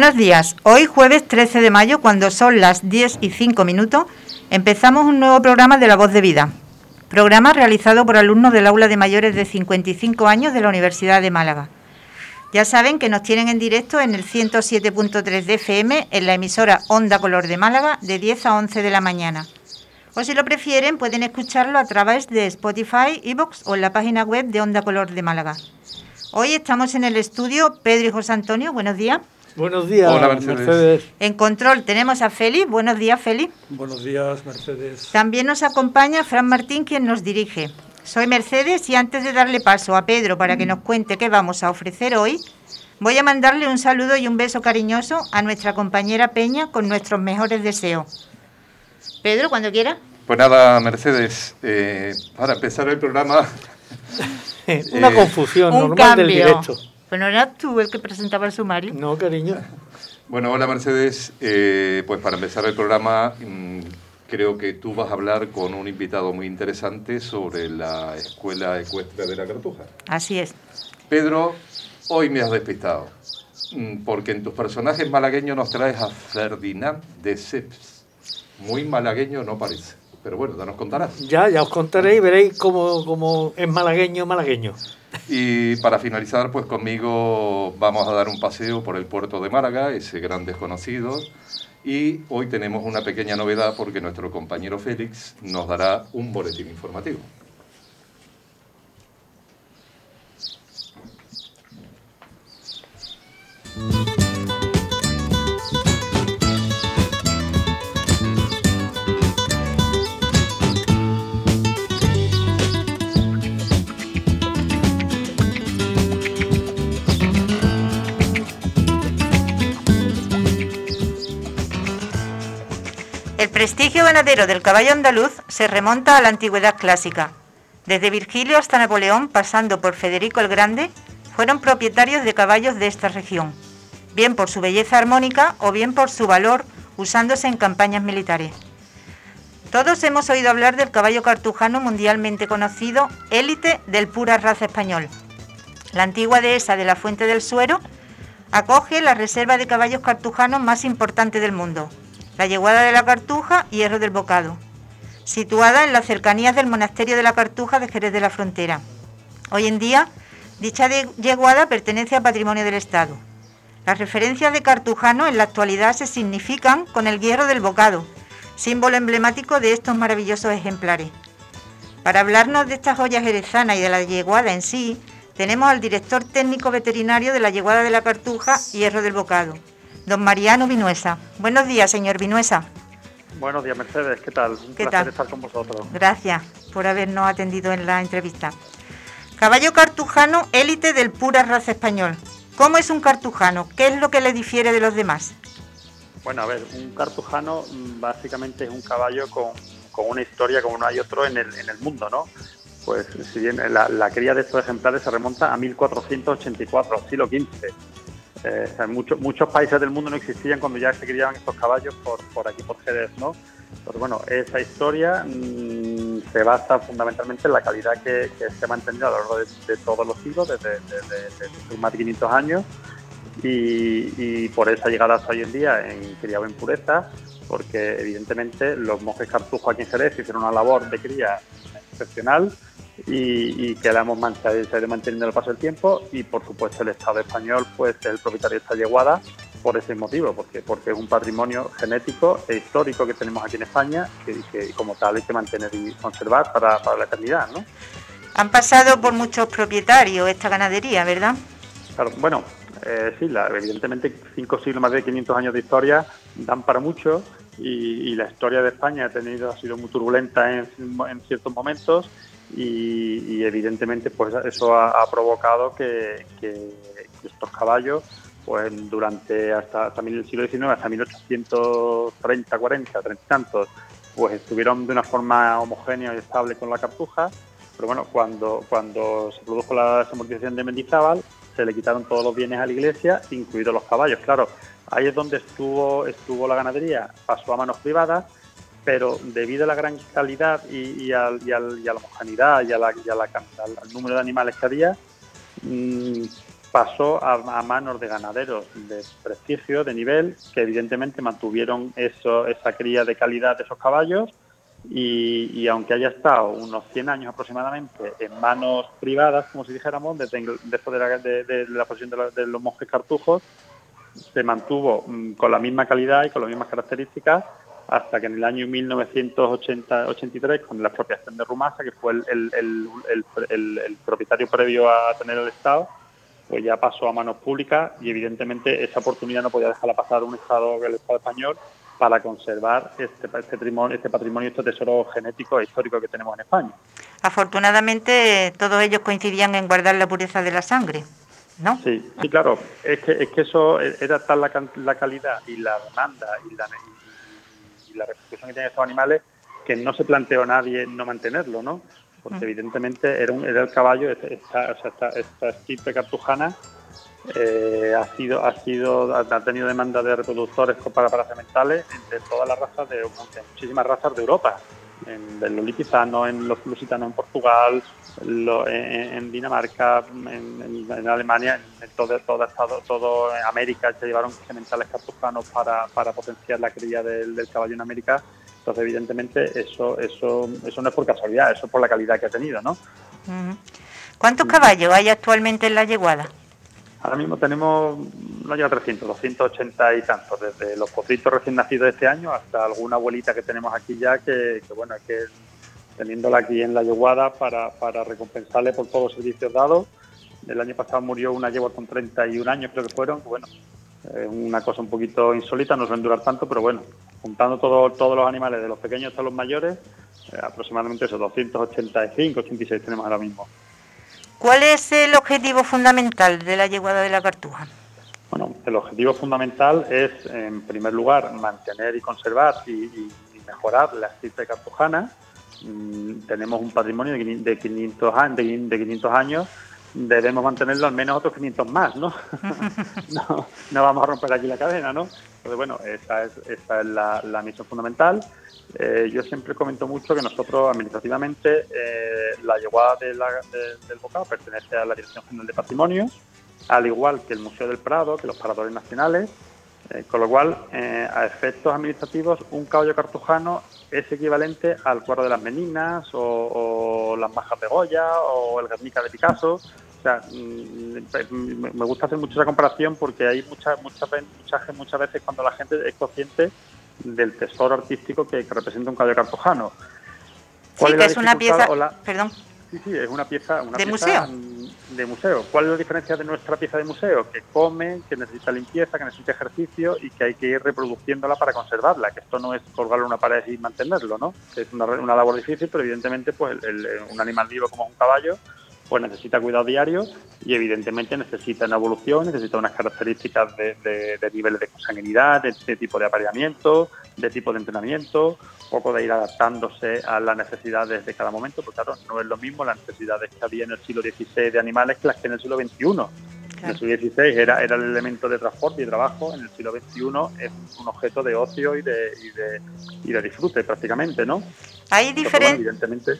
Buenos días. Hoy jueves 13 de mayo, cuando son las 10 y 5 minutos, empezamos un nuevo programa de La Voz de Vida. Programa realizado por alumnos del aula de mayores de 55 años de la Universidad de Málaga. Ya saben que nos tienen en directo en el 107.3 de FM en la emisora Onda Color de Málaga de 10 a 11 de la mañana. O si lo prefieren, pueden escucharlo a través de Spotify, Evox o en la página web de Onda Color de Málaga. Hoy estamos en el estudio Pedro y José Antonio. Buenos días. Buenos días, Hola, Mercedes. En control tenemos a Félix. Buenos días, Félix. Buenos días, Mercedes. También nos acompaña Fran Martín, quien nos dirige. Soy Mercedes y antes de darle paso a Pedro para que nos cuente qué vamos a ofrecer hoy, voy a mandarle un saludo y un beso cariñoso a nuestra compañera Peña con nuestros mejores deseos. Pedro, cuando quiera. Pues nada, Mercedes, eh, para empezar el programa... Una Eh, confusión un normal cambio. del directo. Pero no eras tú el que presentaba el sumario. No, cariño. Bueno, hola Mercedes, Eh, pues para empezar el programa mm, creo que tú vas a hablar con un invitado muy interesante sobre la Escuela Ecuestre de la Cartuja. Así es. Pedro, hoy me has despistado, mm, porque en tus personajes malagueños nos traes a Ferdinand de Seps. Muy malagueño no parece, pero bueno, ya nos contarás. Ya, ya os contaré y veréis cómo, cómo es malagueño, malagueño. Y para finalizar, pues conmigo vamos a dar un paseo por el puerto de Málaga, ese gran desconocido. Y hoy tenemos una pequeña novedad porque nuestro compañero Félix nos dará un boletín informativo. El prestigio ganadero del caballo andaluz se remonta a la antigüedad clásica. Desde Virgilio hasta Napoleón, pasando por Federico el Grande, fueron propietarios de caballos de esta región, bien por su belleza armónica o bien por su valor usándose en campañas militares. Todos hemos oído hablar del caballo cartujano mundialmente conocido, élite del pura raza español. La antigua dehesa de la Fuente del Suero acoge la reserva de caballos cartujanos más importante del mundo, la Yeguada de la Cartuja y Hierro del Bocado, situada en las cercanías del monasterio de la Cartuja de Jerez de la Frontera. Hoy en día, dicha yeguada pertenece a patrimonio del Estado. Las referencias de cartujano en la actualidad se significan con el hierro del bocado, símbolo emblemático de estos maravillosos ejemplares. Para hablarnos de esta joya jerezana y de la yeguada en sí, tenemos al director técnico veterinario de la yeguada de la Cartuja Hierro del Bocado, don Mariano Vinuesa. Buenos días, señor Vinuesa. Buenos días, Mercedes. ¿Qué tal? Un ¿Qué placer tal? estar con vosotros. Gracias por habernos atendido en la entrevista. Caballo cartujano, élite del pura raza español. ¿Cómo es un cartujano? ¿Qué es lo que le difiere de los demás? Bueno, a ver, un cartujano mm, básicamente es un caballo con, con una historia como no hay otro en el, en el mundo, ¿no? Pues si bien la, la cría de estos ejemplares se remonta a 1484, siglo XV. Eh, muchos, países del mundo no existían cuando ya se criaban estos caballos por, por aquí, por Jerez, ¿no? Pues bueno, esa historia mm, se basa fundamentalmente en la calidad que, se ha mantenido a lo largo de, todos los siglos, desde, desde- más de 500 años, y, por esa llegada hasta hoy en día en criado en pureza, porque evidentemente los monjes cartujos aquí en Jerez hicieron una labor de cría excepcional y, y que la hemos man- se ha se ha ido manteniendo al paso del tiempo y por supuesto el Estado español pues es el propietario de esta yeguada por ese motivo, porque, porque es un patrimonio genético e histórico que tenemos aquí en España que, que como tal hay que mantener y conservar para, para la eternidad, ¿no? Han pasado por muchos propietarios esta ganadería, ¿verdad? Claro, bueno, eh, sí, la- evidentemente cinco siglos, más de 500 años de historia dan para mucho y, y la historia de España ha tenido ha sido muy turbulenta en, en ciertos momentos y, y evidentemente pues eso ha, provocado que, estos caballos pues durante hasta, mil- el siglo XIX, hasta 1830, 40, 30 y tantos, pues estuvieron de una forma homogénea y estable con la cartuja, pero bueno, cuando, cuando se produjo la desamortización de Mendizábal, se le quitaron todos los bienes a la iglesia, incluidos los caballos. Claro, ahí es donde estuvo, estuvo la ganadería, pasó a manos privadas, pero debido a la gran calidad y, al- y a la homogeneidad y, a la, al, número de animales que había, mm, pasó a, manos de ganaderos de prestigio, de nivel, que evidentemente mantuvieron eso, esa cría de calidad de esos caballos y, aunque haya estado unos 100 años aproximadamente en manos privadas, como si dijéramos, después de la, de, la posición de, los monjes cartujos, se mantuvo mm, con la misma calidad y con las mismas características hasta que en el año 1983, con la expropiación de Rumasa, que fue el, el, propietario previo a tener el Estado, pues ya pasó a manos públicas y evidentemente esa oportunidad no podía dejarla pasar un Estado, el Estado español, para conservar este, este, patrimonio, este patrimonio, este tesoro genético e histórico que tenemos en España. Afortunadamente todos ellos coincidían en guardar la pureza de la sangre. ¿No? Sí, sí, claro. Es que, es que eso era tal la, la calidad y la demanda y la, y la repercusión que tienen estos animales que no se planteó nadie no mantenerlo, ¿no? Porque mm. evidentemente era, un, era el caballo, esta, esta, esta estirpe cartujana eh, ha sido ha sido ha tenido demanda de reproductores para paracementales de todas las razas de, muchísimas razas de Europa en, los litizanos, en los lusitanos en Portugal en, Dinamarca en, Alemania en todo todo todo en América se llevaron sementales cartujanos para, para potenciar la cría del, caballo en América. Entonces evidentemente eso eso eso no es por casualidad eso es por la calidad que ha tenido no ¿Cuántos caballos hay actualmente en la yeguada? Ahora mismo tenemos, no llega a 300, 280 y tantos, desde los potritos recién nacidos de este año hasta alguna abuelita que tenemos aquí ya, que, bueno, es que teniéndola aquí en la yeguada para, para recompensarle por todos los servicios dados. El año pasado murió una yegua con 31 años, creo que fueron, bueno, es una cosa un poquito insólita, no suelen durar tanto, pero bueno, juntando todo, todos los animales, de los pequeños hasta los mayores, eh, aproximadamente esos 285, 86 tenemos ahora mismo. ¿Cuál es el objetivo fundamental de la yeguada de la Cartuja? Bueno, el objetivo fundamental es, en primer lugar, mantener y conservar y, mejorar la estirpe cartujana. Mm, tenemos un patrimonio de 500, de 500 años debemos mantenerlo al menos otros 500 más, ¿no? no, no, vamos a romper aquí la cadena, ¿no? Entonces, bueno, esa es, esa es la, misión fundamental. Eh, yo siempre comento mucho que nosotros administrativamente eh, la yeguada de del bocado pertenece a la Dirección General de Patrimonio, al igual que el Museo del Prado, que los paradores nacionales, eh, con lo cual, a efectos administrativos, un caballo cartujano es equivalente al cuadro de las Meninas o, las Majas de Goya o el Guernica de Picasso. O sea, mm, me gusta hacer mucho esa comparación porque hay muchas muchas muchas muchas veces cuando la gente es consciente del tesoro artístico que, representa un caballo cartujano. Sí, que es una pieza, perdón. Sí, sí, es una pieza, una de museo. De museo. ¿Cuál es la diferencia de nuestra pieza de museo? Que come, que necesita limpieza, que necesita ejercicio y que hay que ir reproduciéndola para conservarla. Que esto no es colgarlo en una pared y mantenerlo, ¿no? Que es una, una labor difícil, pero evidentemente, pues un animal vivo como un caballo pues necesita cuidado diario y evidentemente necesita una evolución, necesita unas características de, niveles de consanguinidad, de, tipo de apareamiento, de tipo de entrenamiento, un poco de ir adaptándose a las necesidades de cada momento, porque claro, no es lo mismo las necesidades que había en el siglo XVI de animales que las que en el siglo XXI. En el siglo XVI era, era el elemento de transporte y trabajo, en el siglo XXI es un objeto de ocio y de, y de, y de disfrute prácticamente, ¿no? Hay diferencia... evidentemente...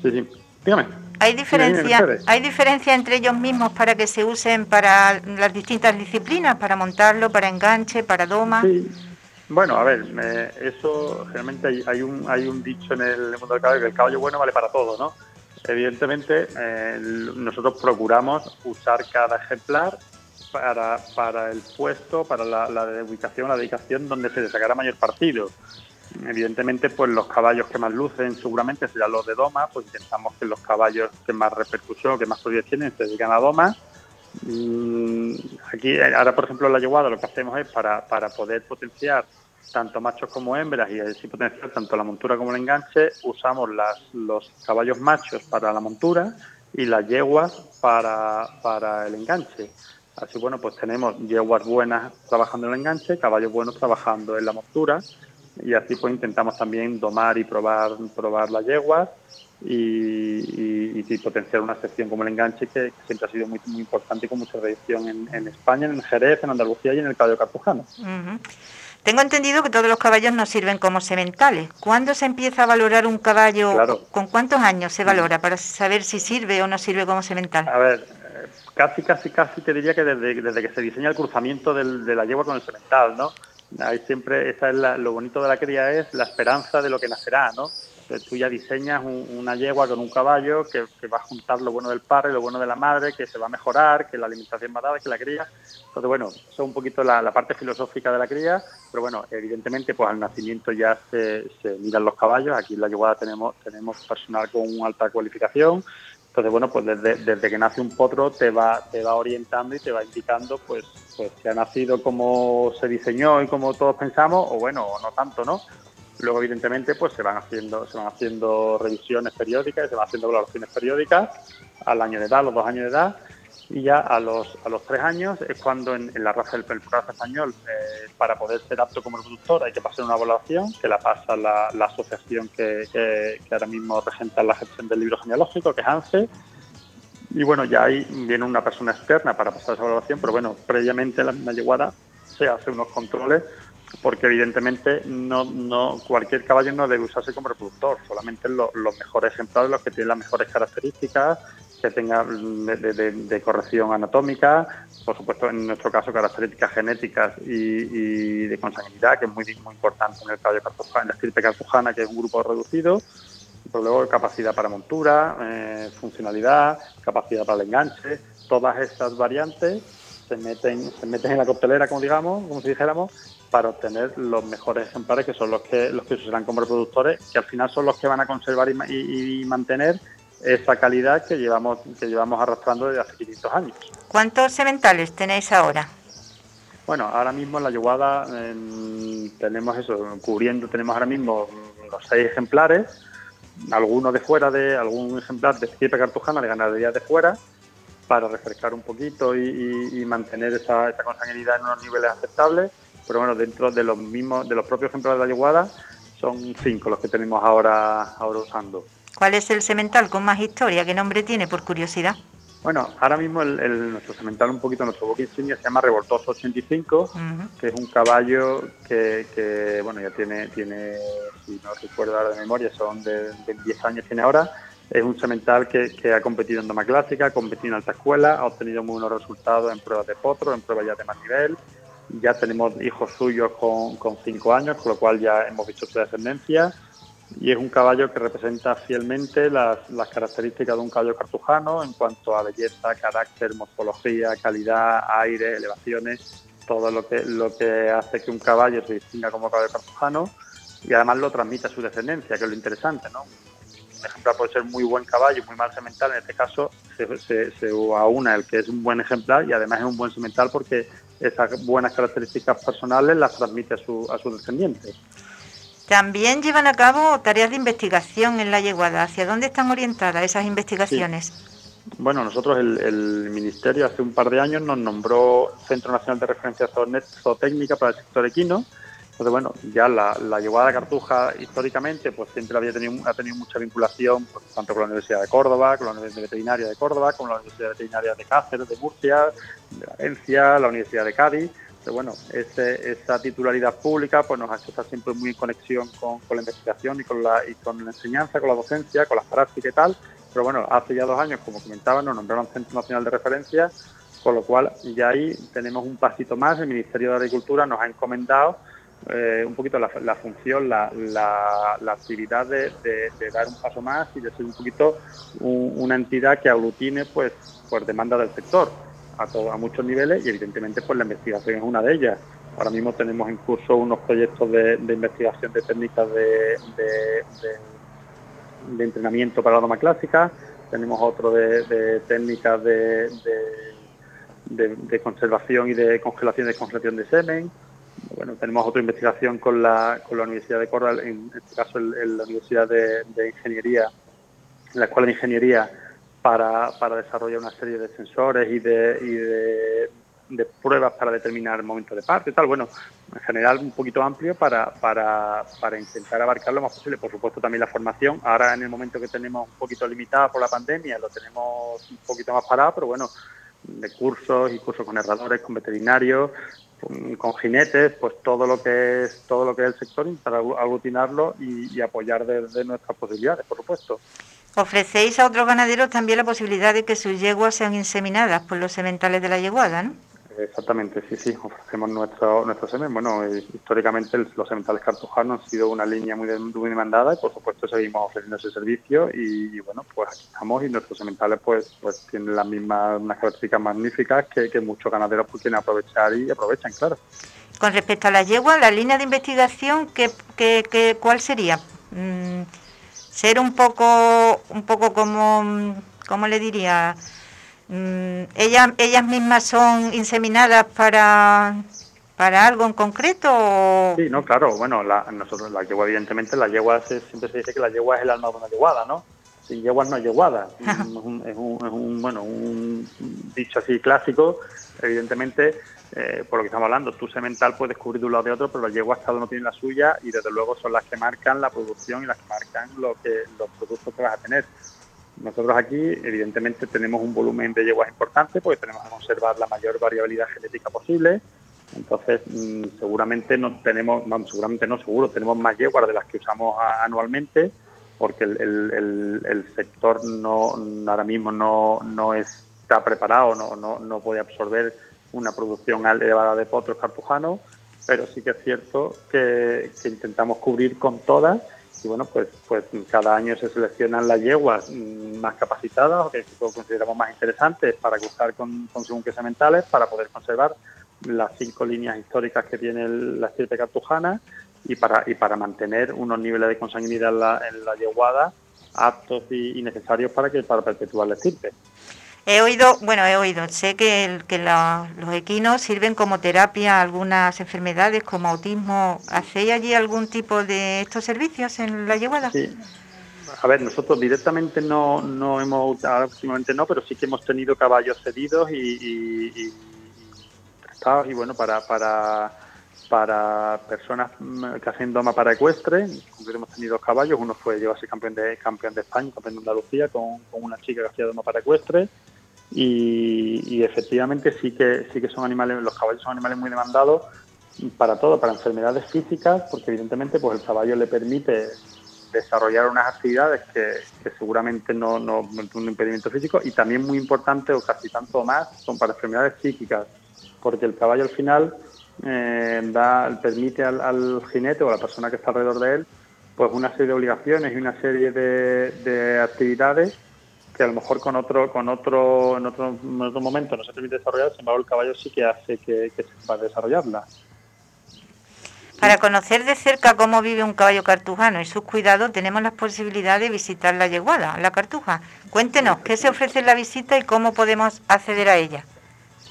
Sí, sí. Dígame. ¿Hay diferencia, ¿Hay diferencia entre ellos mismos para que se usen para las distintas disciplinas, para montarlo, para enganche, para doma? Sí. Bueno, a ver, eso realmente hay, un, hay un dicho en el mundo del caballo que el caballo bueno vale para todo, ¿no? Evidentemente, eh, nosotros procuramos usar cada ejemplar para, para el puesto, para la, la ubicación, la dedicación donde se le sacará mayor partido. Evidentemente, pues los caballos que más lucen seguramente serán los de Doma, pues intentamos que los caballos que más repercusión, que más proyectos tienen, se dedican a Doma. Mm, aquí, ahora por ejemplo, en la yeguada lo que hacemos es para, para poder potenciar tanto machos como hembras y así potenciar tanto la montura como el enganche, usamos los caballos machos para la montura y las yeguas para, para el enganche. Así bueno, pues tenemos yeguas buenas trabajando en el enganche, caballos buenos trabajando en la montura y así pues intentamos también domar y probar, probar las yeguas y, y, potenciar una sección como el enganche que, siempre ha sido muy, muy importante y con mucha tradición en, en, España, en Jerez, en Andalucía y en el caballo cartujano. Tengo entendido que todos los caballos no sirven como sementales. ¿Cuándo se empieza a valorar un caballo? ¿Con cuántos años se valora para saber si sirve o no sirve como semental? A ver, casi, casi, casi te diría que desde, desde que se diseña el cruzamiento del, de la yegua con el semental, ¿no? Ahí siempre, esa es lo bonito de la cría es la esperanza de lo que nacerá, ¿no? tú ya diseñas una yegua con un caballo que, va a juntar lo bueno del padre, lo bueno de la madre, que se va a mejorar, que la alimentación va a dar, que la cría. Entonces, bueno, eso es un poquito la, parte filosófica de la cría, pero bueno, evidentemente, pues al nacimiento ya se, miran los caballos. Aquí en la yeguada tenemos, tenemos personal con alta cualificación. Entonces, bueno, pues desde, que nace un potro te va, te va orientando y te va indicando, pues, pues si ha nacido como se diseñó y como todos pensamos, o bueno, o no tanto, ¿no? Luego, evidentemente, pues se van haciendo, se van haciendo revisiones periódicas, se van haciendo valoraciones periódicas al año de edad, los dos años de edad, y ya a los, a los tres años es cuando en, la raza del raza español, eh, para poder ser apto como reproductor, hay que pasar una evaluación que la pasa la, asociación que, que, ahora mismo regenta la gestión del libro genealógico, que es ANSE. Y bueno, ya ahí viene una persona externa para pasar esa evaluación, pero bueno, previamente en la misma yeguada se hace unos controles porque evidentemente no, no cualquier caballo no debe usarse como reproductor, solamente los, mejores ejemplares, los que tienen las mejores características, que tengan de, corrección anatómica, por supuesto en nuestro caso características genéticas y, de consanguinidad, que es muy, muy importante en el caballo cartujano, en la estirpe cartujana, que es un grupo reducido, pero luego capacidad para montura, eh, funcionalidad, capacidad para el enganche, todas estas variantes se meten, se meten en la coctelera, como digamos, como si dijéramos, para obtener los mejores ejemplares que son los que los que se serán como reproductores que al final son los que van a conservar y, mantener esa calidad que llevamos que llevamos arrastrando desde hace 500 años. ¿Cuántos sementales tenéis ahora? Bueno, ahora mismo en la yeguada tenemos eso, cubriendo tenemos ahora mismo los seis ejemplares, algunos de fuera de algún ejemplar de estirpe cartujana de ganadería de fuera para refrescar un poquito y, mantener esa, esa consanguinidad en unos niveles aceptables pero bueno, dentro de los mismos, de los propios ejemplos de la yeguada, son cinco los que tenemos ahora, ahora usando. ¿Cuál es el semental con más historia? ¿Qué nombre tiene, por curiosidad? Bueno, ahora mismo el, nuestro semental, un poquito, nuestro book insignia se llama Revoltoso 85, que es un caballo que, bueno, ya tiene, tiene, si no recuerdo ahora de memoria, son de, 10 años tiene ahora. Es un semental que, que, ha competido en doma clásica, ha competido en alta escuela, ha obtenido muy buenos resultados en pruebas de potro, en pruebas ya de más nivel, ya tenemos hijos suyos con, con cinco años, con lo cual ya hemos visto su descendencia. Y es un caballo que representa fielmente las, características de un caballo cartujano en cuanto a belleza, carácter, morfología, calidad, aire, elevaciones, todo lo que, lo que hace que un caballo se distinga como caballo cartujano y además lo transmite a su descendencia, que es lo interesante, ¿no? Un ejemplar puede ser muy buen caballo muy mal semental, en este caso se, se, se aúna el que es un buen ejemplar y además es un buen semental porque esas buenas características personales las transmite a, su, a sus descendientes. También llevan a cabo tareas de investigación en la yeguada. ¿Hacia dónde están orientadas esas investigaciones? Bueno, nosotros el, Ministerio hace un par de años nos nombró Centro Nacional de Referencia Zootécnica para el sector equino entonces, bueno, ya la, la llevada Cartuja históricamente pues siempre había tenido, ha tenido mucha vinculación pues, tanto con la Universidad de Córdoba, con la Universidad Veterinaria de Córdoba, con la Universidad Veterinaria de Cáceres, de Murcia, de Valencia, la Universidad de Cádiz. Pero bueno, esa titularidad pública pues nos ha hecho estar siempre muy en conexión con, la investigación y con, la, y con la enseñanza, con la docencia, con las prácticas y tal. Pero bueno, hace ya dos años, como comentaba, nos nombraron Centro Nacional de Referencia, con lo cual ya ahí tenemos un pasito más. El Ministerio de Agricultura nos ha encomendado eh, un poquito la, función, la, la, actividad de, dar un paso más y de ser un poquito una entidad que aglutine pues por demanda del sector a, muchos niveles y evidentemente pues la investigación es una de ellas. Ahora mismo tenemos en curso unos proyectos de, investigación de técnicas de, entrenamiento para la doma clásica, tenemos otro de, técnicas de, conservación y de congelación y descongelación de semen, bueno, tenemos otra investigación con la, con la Universidad de Córdoba, en este caso la Universidad de, Ingeniería, la Escuela de Ingeniería, para, desarrollar una serie de sensores y de, pruebas para determinar el momento de parte y tal. Bueno, en general un poquito amplio para, para, para intentar abarcar lo más posible. Por supuesto también la formación. Ahora en el momento que tenemos un poquito limitada por la pandemia, lo tenemos un poquito más parado, pero bueno, de cursos y cursos con herradores, con veterinarios, con, jinetes, pues todo lo que es todo lo que es el sector para aglutinarlo y, apoyar desde nuestras posibilidades, por supuesto. Ofrecéis a otros ganaderos también la posibilidad de que sus yeguas sean inseminadas por los sementales de la yeguada, ¿no? Exactamente, sí, sí, ofrecemos nuestro, nuestro semen. Bueno, eh, históricamente los sementales cartujanos han sido una línea muy, demandada y por supuesto seguimos ofreciendo ese servicio y, bueno, pues aquí estamos y nuestros sementales pues pues tienen las mismas, unas características magníficas que, muchos ganaderos pues quieren aprovechar y aprovechan, claro. Con respecto a la yegua, la línea de investigación, ¿qué, qué, cuál sería? Mm, ser un poco, un poco como, ¿cómo le diría? Mm, ellas, ellas mismas son inseminadas para, para algo en concreto? Sí, no, claro. Bueno, la, nosotros la yegua, evidentemente, la yegua siempre se dice que la yegua es el alma de una yeguada, ¿no? Sin yeguas no hay yeguada. es, un, es, un, bueno, un dicho así clásico. Evidentemente, eh, por lo que estamos hablando, tu semental puedes cubrir de un lado de otro, pero las yeguas cada uno tiene la suya y desde luego son las que marcan la producción y las que marcan lo que los productos que vas a tener. Nosotros aquí, evidentemente, tenemos un volumen de yeguas importante porque tenemos que conservar la mayor variabilidad genética posible. Entonces, mm, seguramente no tenemos, seguramente no, seguro, tenemos más yeguas de las que usamos anualmente porque el, sector no ahora mismo no, no está preparado, no, no, no puede absorber una producción elevada de potros cartujanos, pero sí que es cierto que intentamos cubrir con todas y bueno, pues, pues cada año se seleccionan las yeguas más capacitadas o que consideramos más interesantes para cruzar con, con según para poder conservar las cinco líneas históricas que tiene la estirpe cartujana y para, y para mantener unos niveles de consanguinidad en la, en la yeguada aptos y, necesarios para que para perpetuar la estirpe. He oído, bueno, he oído, sé que, los equinos sirven como terapia a algunas enfermedades como autismo. ¿Hacéis allí algún tipo de estos servicios en la yeguada? Sí. A ver, nosotros directamente no, no hemos, últimamente no, pero sí que hemos tenido caballos cedidos y, y, y bueno, para, para, para personas que hacen doma para ecuestre, hemos tenido dos caballos, uno fue llevarse campeón de campeón de España, campeón de Andalucía, con, con una chica que hacía doma para ecuestre, y, efectivamente sí que sí que son animales los caballos son animales muy demandados para todo para enfermedades físicas porque evidentemente pues el caballo le permite desarrollar unas actividades que, seguramente no, no un impedimento físico y también muy importante o casi tanto más son para enfermedades psíquicas porque el caballo al final eh, da permite al, jinete o a la persona que está alrededor de él pues una serie de obligaciones y una serie de actividades que a lo mejor con otro, con otro, en otro, momento no se permite desarrollar, sin embargo el caballo sí que hace que, que se pueda desarrollarla. Para conocer de cerca cómo vive un caballo cartujano y sus cuidados, tenemos la posibilidad de visitar la yeguada, la cartuja. Cuéntenos, ¿qué se ofrece en la visita y cómo podemos acceder a ella?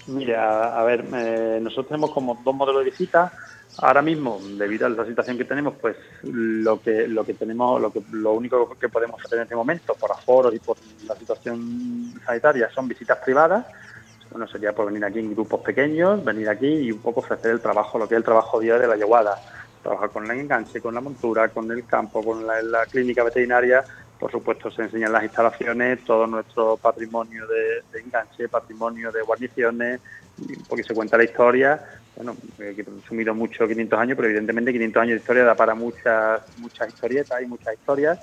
Mira, a ver, eh, nosotros tenemos como dos modelos de visita. Ahora mismo, debido a la situación que tenemos, pues lo que lo que tenemos, lo que lo único que podemos hacer en este momento, por aforos y por la situación sanitaria, son visitas privadas. Bueno, sería por venir aquí en grupos pequeños, venir aquí y un poco ofrecer el trabajo, lo que es el trabajo diario de la yeguada. Trabajar con el enganche, con la montura, con el campo, con la, clínica veterinaria. Por supuesto, se enseñan las instalaciones, todo nuestro patrimonio de, enganche, patrimonio de guarniciones, porque se cuenta la historia bueno, he resumido mucho 500 años, pero evidentemente 500 años de historia da para muchas muchas historietas y muchas historias.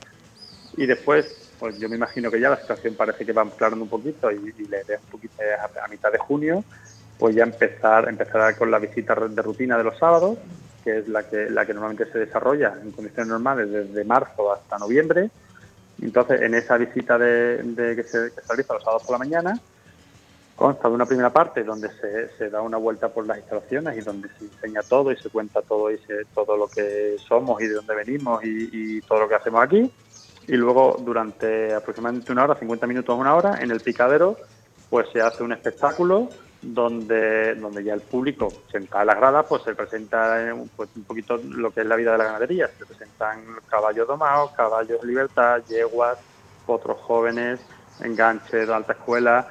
Y después, pues yo me imagino que ya la situación parece que va aclarando un poquito y, le le un poquito a, mitad de junio, pues ya empezar empezar con la visita de rutina de los sábados, que es la que la que normalmente se desarrolla en condiciones normales desde marzo hasta noviembre. Entonces, en esa visita de, que, se, que se realiza los sábados por la mañana, Consta de una primera parte donde se, da una vuelta por las instalaciones y donde se enseña todo y se cuenta todo y se, todo lo que somos y de dónde venimos y, todo lo que hacemos aquí. Y luego durante aproximadamente una hora, 50 minutos, una hora, en el picadero, pues se hace un espectáculo donde, donde ya el público, sentado en las gradas, pues se presenta pues, un poquito lo que es la vida de la ganadería. Se presentan caballos domados, caballos de libertad, yeguas, otros jóvenes, enganches de alta escuela,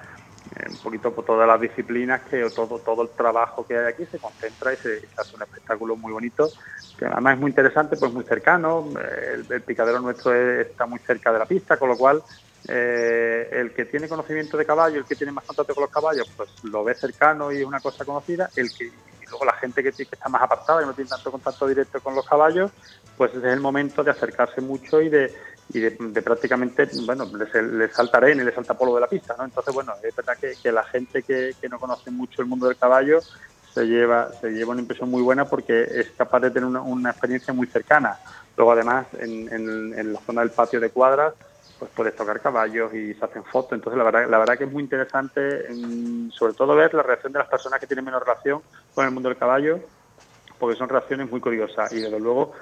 eh, un poquito por todas las disciplinas que todo todo el trabajo que hay aquí se concentra y se, hace un espectáculo muy bonito que además es muy interesante pues muy cercano eh, el, picadero nuestro está muy cerca de la pista con lo cual eh, el que tiene conocimiento de caballo el que tiene más contacto con los caballos pues lo ve cercano y es una cosa conocida el que luego la gente que, está más apartada, y no tiene tanto contacto directo con los caballos, pues es el momento de acercarse mucho y de, y de, prácticamente, bueno, les, salta arena y les salta polvo de la pista, ¿no? Entonces, bueno, es verdad que, la gente que, no conoce mucho el mundo del caballo se lleva, se lleva una impresión muy buena porque es capaz de tener una, experiencia muy cercana. Luego, además, en, en, la zona del patio de cuadras, pues puedes tocar caballos y se hacen fotos. Entonces, la verdad, la verdad que es muy interesante, sobre todo ver la reacción de las personas que tienen menos relación con el mundo del caballo, porque son reacciones muy curiosas y, desde luego,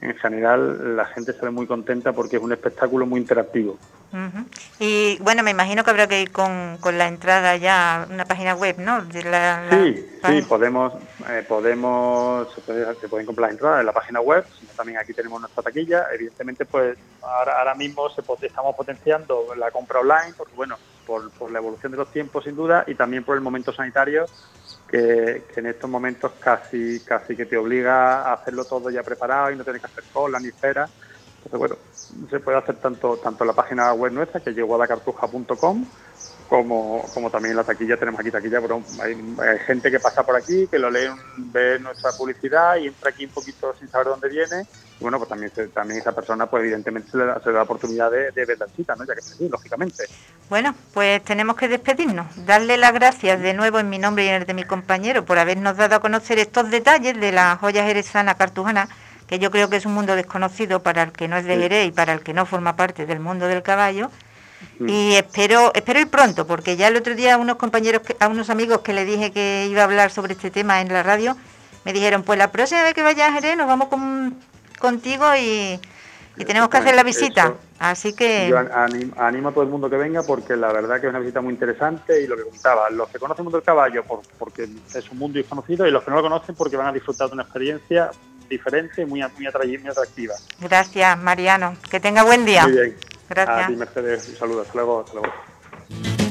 en general la gente sale muy contenta porque es un espectáculo muy interactivo. Y bueno, me imagino que habrá que ir con, con la entrada ya a una página web, ¿no? De la, sí, sí, podemos, eh, podemos se, pueden comprar la entrada en la página web, también aquí tenemos nuestra taquilla. Evidentemente, pues ahora, ahora mismo se, estamos potenciando la compra online, porque bueno, por, por la evolución de los tiempos sin duda y también por el momento sanitario que, en estos momentos casi casi que te obliga a hacerlo todo ya preparado y no tienes que hacer cola ni espera. Entonces, bueno, se puede hacer tanto tanto la página web nuestra, que es yeguadacartuja.com, como, como también la taquilla, tenemos aquí taquilla, pero hay, gente que pasa por aquí, que lo lee, ve nuestra publicidad y entra aquí un poquito sin saber dónde viene. Bueno, pues también, también esa persona, pues evidentemente se le da, la oportunidad de, ver la cita, ¿no? Ya que sí, lógicamente. Bueno, pues tenemos que despedirnos. Darle las gracias de nuevo en mi nombre y en el de mi compañero por habernos dado a conocer estos detalles de la joya jerezana cartujana, que yo creo que es un mundo desconocido para el que no es de Jerez y para el que no forma parte del mundo del caballo y espero, espero ir pronto, porque ya el otro día a unos compañeros, a unos amigos que le dije que iba a hablar sobre este tema en la radio, me dijeron, pues la próxima vez que vaya a Jerez nos vamos contigo y, tenemos que hacer la visita. Así que... Yo animo, a todo el mundo que venga porque la verdad que es una visita muy interesante y lo que contaba, los que conocen el mundo del caballo por, porque es un mundo desconocido y los que no lo conocen porque van a disfrutar de una experiencia diferente y muy, muy, atractiva. Gracias, Mariano. Que tenga buen día. Muy bien. Gracias. A ti, Mercedes. Un saludo. Hasta luego. Hasta luego.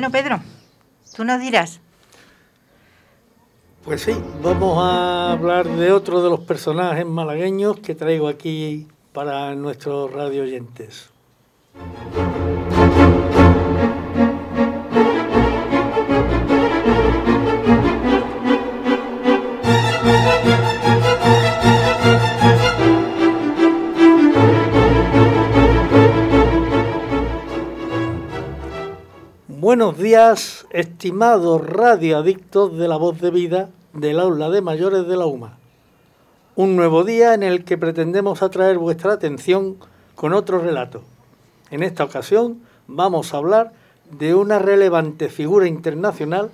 Bueno, Pedro, Tú nos dirás. Pues sí, vamos a hablar de otro de los personajes malagueños que traigo aquí para nuestros radio oyentes. Buenos días, estimados radioadictos de la voz de vida del aula de mayores de la UMA. Un nuevo día en el que pretendemos atraer vuestra atención con otro relato. En esta ocasión vamos a hablar de una relevante figura internacional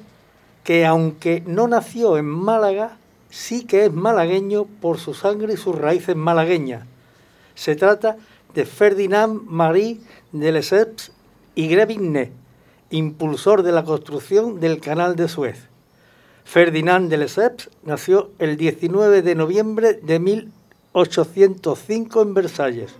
que aunque no nació en Málaga, sí que es malagueño por su sangre y sus raíces malagueñas. Se trata de Ferdinand Marie de Lesseps y Grevigné impulsor de la construcción del Canal de Suez. Ferdinand de Lesseps nació el 19 de noviembre de 1805 en Versalles.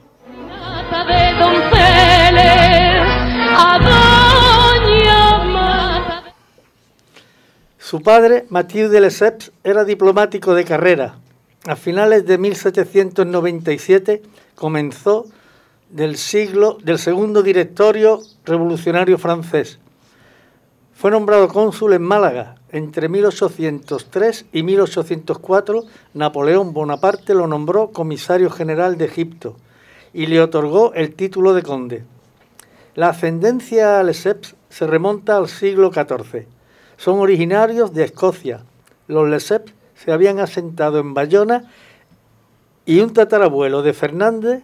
Su padre, Mathieu de Lesseps, era diplomático de carrera. A finales de 1797 comenzó del siglo del segundo directorio revolucionario francés. Fue nombrado cónsul en Málaga. Entre 1803 y 1804, Napoleón Bonaparte lo nombró comisario general de Egipto y le otorgó el título de conde. La ascendencia a Lesseps se remonta al siglo XIV. Son originarios de Escocia. Los Lesseps se habían asentado en Bayona y un tatarabuelo de Fernández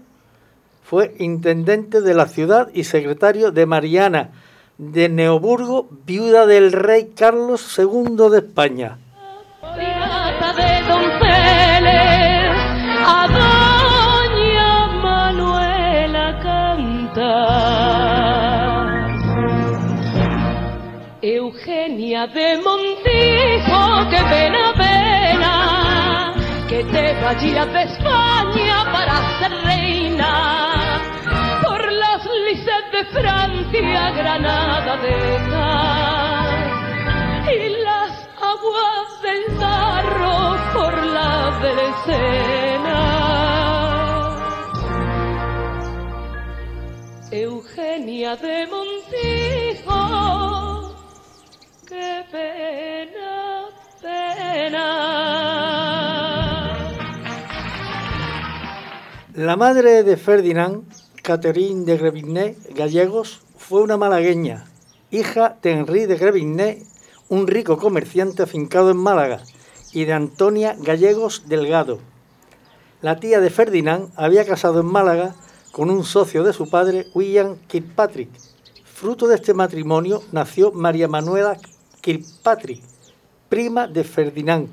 fue intendente de la ciudad y secretario de Mariana de Neoburgo, viuda del rey Carlos II de España. Eugenia de Montijo, que pena, pena que te vayas de España Francia, Granada de y las aguas del Darro por la Sena. Eugenia de Montijo, qué pena, pena. La madre de Ferdinand, Catherine de Grevigné Gallegos, fue una malagueña, hija de Henri de Grevigné, un rico comerciante afincado en Málaga, y de Antonia Gallegos Delgado. La tía de Ferdinand había casado en Málaga con un socio de su padre, William Kirkpatrick. Fruto de este matrimonio nació María Manuela Kirkpatrick, prima de Ferdinand,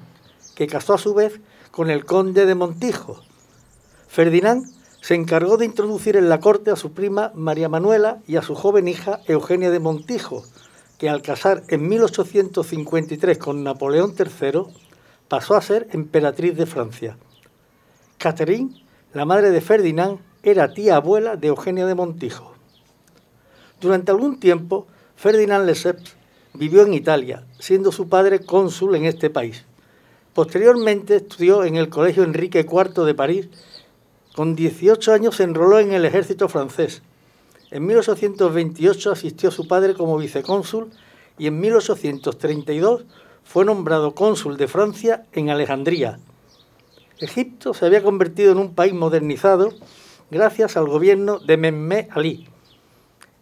que casó a su vez con el conde de Montijo, Ferdinand se encargó de introducir en la corte a su prima María Manuela y a su joven hija Eugenia de Montijo, que al casar en 1853 con Napoleón III pasó a ser emperatriz de Francia. Catherine, la madre de Ferdinand, era tía abuela de Eugenia de Montijo. Durante algún tiempo, Ferdinand Lesseps vivió en Italia, siendo su padre cónsul en este país. Posteriormente estudió en el Colegio Enrique IV de París con 18 años se enroló en el ejército francés. En 1828 asistió a su padre como vicecónsul y en 1832 fue nombrado cónsul de Francia en Alejandría. Egipto se había convertido en un país modernizado gracias al gobierno de Mehmet Ali.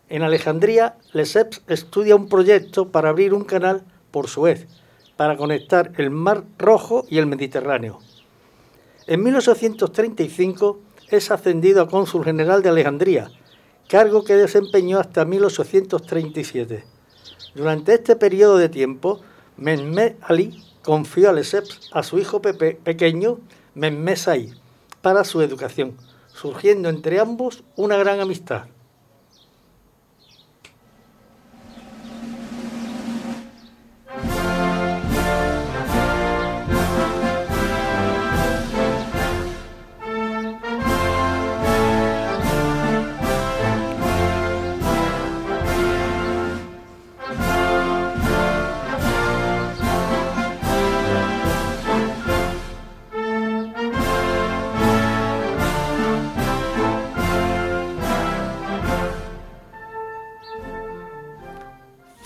En Alejandría, Lesseps estudia un proyecto para abrir un canal por Suez, para conectar el Mar Rojo y el Mediterráneo. En 1835 es ascendido a cónsul general de Alejandría, cargo que desempeñó hasta 1837. Durante este periodo de tiempo, Mehmet Ali confió a Lesseps a su hijo pequeño, Mehmet Said, para su educación, surgiendo entre ambos una gran amistad.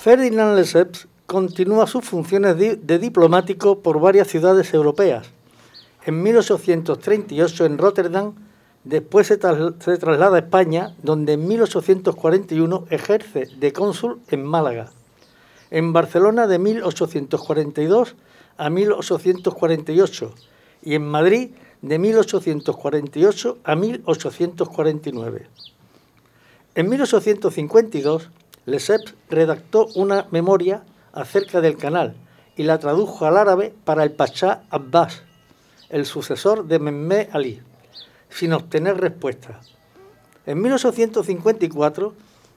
Ferdinand Lesseps continúa sus funciones de, diplomático por varias ciudades europeas. En 1838 en Rotterdam, después se, se traslada a España, donde en 1841 ejerce de cónsul en Málaga. En Barcelona de 1842 a 1848 y en Madrid de 1848 a 1849. En 1852 Lesseps redactó una memoria acerca del canal y la tradujo al árabe para el Pachá Abbas, el sucesor de Mehmet Ali, sin obtener respuesta. En 1854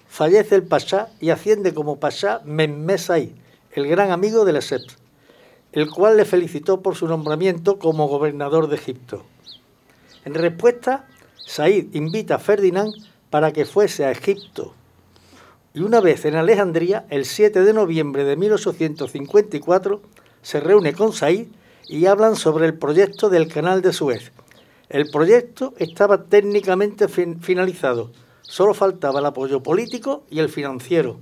fallece el Pachá y asciende como Pachá Mehmet Said, el gran amigo de Lesseps, el cual le felicitó por su nombramiento como gobernador de Egipto. En respuesta, Said invita a Ferdinand para que fuese a Egipto y una vez en Alejandría, el 7 de noviembre de 1854, se reúne con Said y hablan sobre el proyecto del canal de Suez. El proyecto estaba técnicamente finalizado, solo faltaba el apoyo político y el financiero.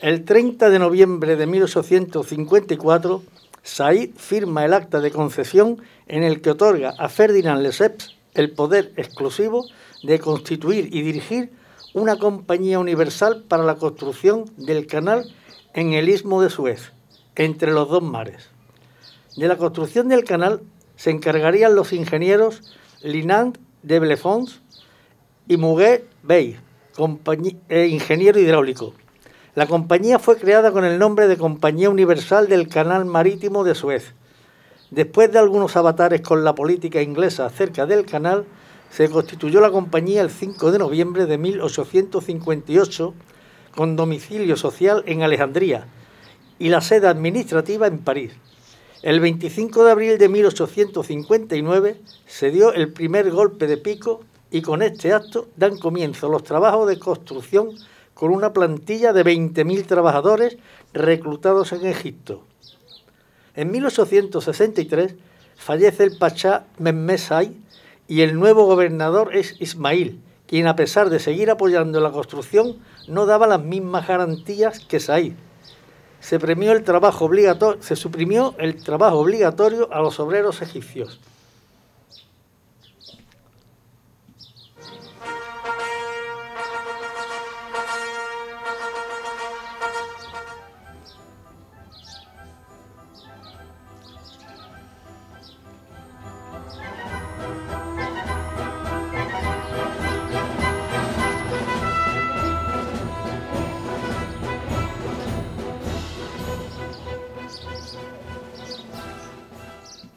El 30 de noviembre de 1854, Said firma el acta de concesión en el que otorga a Ferdinand Lesseps el poder exclusivo de constituir y dirigir una compañía universal para la construcción del canal en el istmo de Suez, entre los dos mares. De la construcción del canal se encargarían los ingenieros Linand de Blefons y Muguet Bey, eh, ingeniero hidráulico. La compañía fue creada con el nombre de Compañía Universal del Canal Marítimo de Suez. Después de algunos avatares con la política inglesa acerca del canal, se constituyó la compañía el 5 de noviembre de 1858 con domicilio social en Alejandría y la sede administrativa en París. El 25 de abril de 1859 se dio el primer golpe de pico y con este acto dan comienzo los trabajos de construcción con una plantilla de 20.000 trabajadores reclutados en Egipto. En 1863 fallece el Pachá Mehmed y el nuevo gobernador es Ismail, quien a pesar de seguir apoyando la construcción no daba las mismas garantías que Said. Se premió el trabajo obligatorio, se suprimió el trabajo obligatorio a los obreros egipcios.